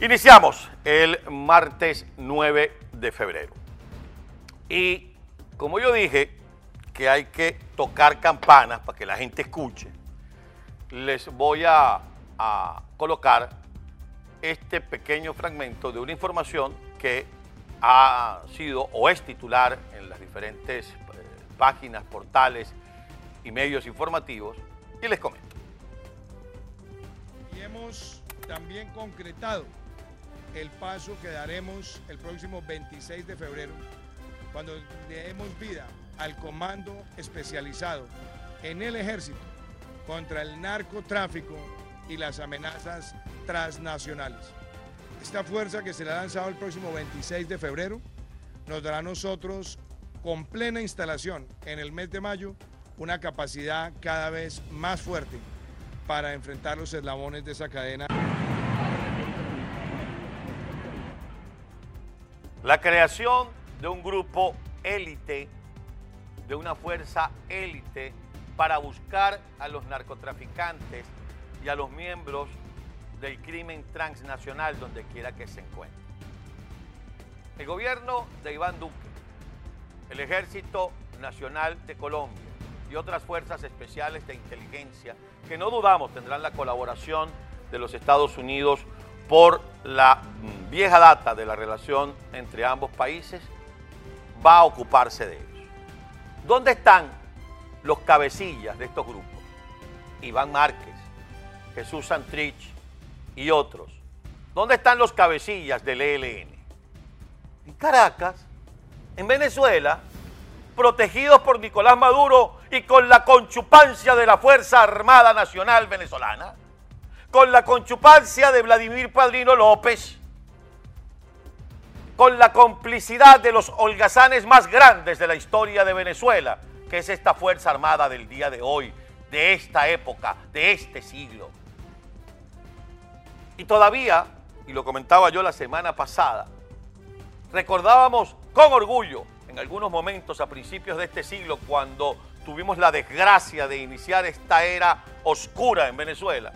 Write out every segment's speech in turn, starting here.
Iniciamos el martes 9 de febrero. Y como yo dije que hay que tocar campanas para que la gente escuche, les voy a, colocar este pequeño fragmento de una información que ha sido o es titular en las diferentes eh, páginas, portales y medios informativos y les comento. Y hemos también concretado el paso que daremos el próximo 26 de febrero, cuando demos vida al comando especializado en el ejército contra el narcotráfico y las amenazas transnacionales. Esta fuerza que será lanzada el próximo 26 de febrero nos dará a nosotros con plena instalación en el mes de mayo una capacidad cada vez más fuerte para enfrentar los eslabones de esa cadena. La creación de un grupo élite, de una fuerza élite para buscar a los narcotraficantes y a los miembros del crimen transnacional donde quiera que se encuentren. El gobierno de Iván Duque, el Ejército Nacional de Colombia y otras fuerzas especiales de inteligencia que no dudamos tendrán la colaboración de los Estados Unidos por la vieja data de la relación entre ambos países, va a ocuparse de ellos. ¿Dónde están los cabecillas de estos grupos? Iván Márquez, Jesús Santrich y otros. ¿Dónde están los cabecillas del ELN? En Caracas, en Venezuela, protegidos por Nicolás Maduro y con la conchupancia de la Fuerza Armada Nacional Venezolana con la conchupancia de Vladimir Padrino López, con la complicidad de los holgazanes más grandes de la historia de Venezuela, que es esta Fuerza Armada del día de hoy, de esta época, de este siglo. Y todavía, y lo comentaba yo la semana pasada, recordábamos con orgullo en algunos momentos a principios de este siglo cuando tuvimos la desgracia de iniciar esta era oscura en Venezuela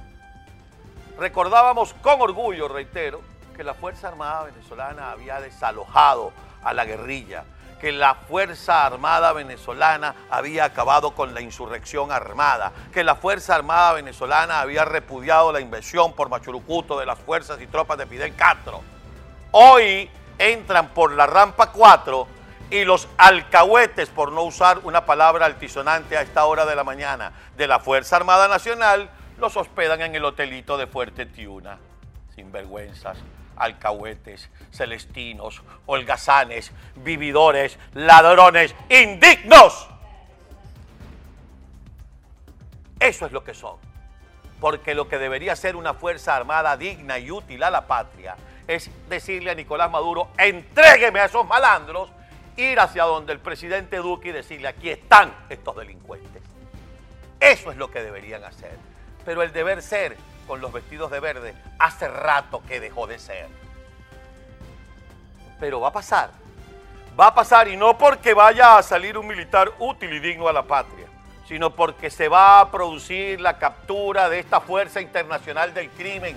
Recordábamos con orgullo, reitero, que la Fuerza Armada venezolana había desalojado a la guerrilla, que la Fuerza Armada venezolana había acabado con la insurrección armada, que la Fuerza Armada venezolana había repudiado la invasión por Machurucuto de las fuerzas y tropas de Fidel Castro. Hoy entran por la rampa 4 y los alcahuetes, por no usar una palabra altisonante a esta hora de la mañana, de la Fuerza Armada Nacional, los hospedan en el hotelito de Fuerte Tiuna. Sinvergüenzas, alcahuetes, celestinos, holgazanes, vividores, ladrones, indignos. Eso es lo que son. Porque lo que debería ser una fuerza armada digna y útil a la patria es decirle a Nicolás Maduro, entrégueme a esos malandros, ir hacia donde el presidente Duque y decirle, aquí están estos delincuentes. Eso es lo que deberían hacer pero el deber ser con los vestidos de verde hace rato que dejó de ser. Pero va a pasar, va a pasar y no porque vaya a salir un militar útil y digno a la patria, sino porque se va a producir la captura de esta fuerza internacional del crimen,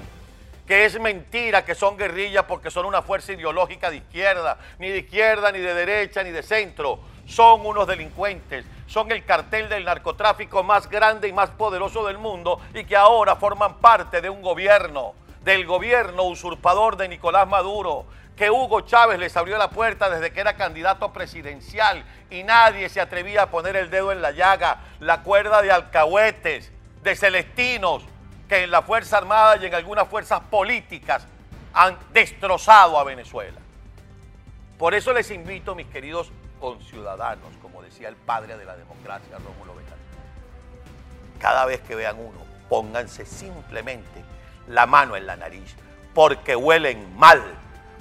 que es mentira que son guerrillas porque son una fuerza ideológica de izquierda, ni de izquierda, ni de derecha, ni de centro son unos delincuentes, son el cartel del narcotráfico más grande y más poderoso del mundo y que ahora forman parte de un gobierno, del gobierno usurpador de Nicolás Maduro, que Hugo Chávez les abrió la puerta desde que era candidato presidencial y nadie se atrevía a poner el dedo en la llaga, la cuerda de alcahuetes, de celestinos, que en la Fuerza Armada y en algunas fuerzas políticas han destrozado a Venezuela. Por eso les invito, mis queridos ciudadanos, como decía el padre de la democracia, Rómulo Betancourt. Cada vez que vean uno, pónganse simplemente la mano en la nariz, porque huelen mal,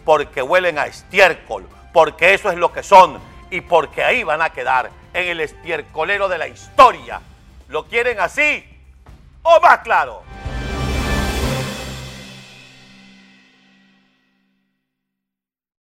porque huelen a estiércol, porque eso es lo que son y porque ahí van a quedar en el estiercolero de la historia. ¿Lo quieren así o más claro?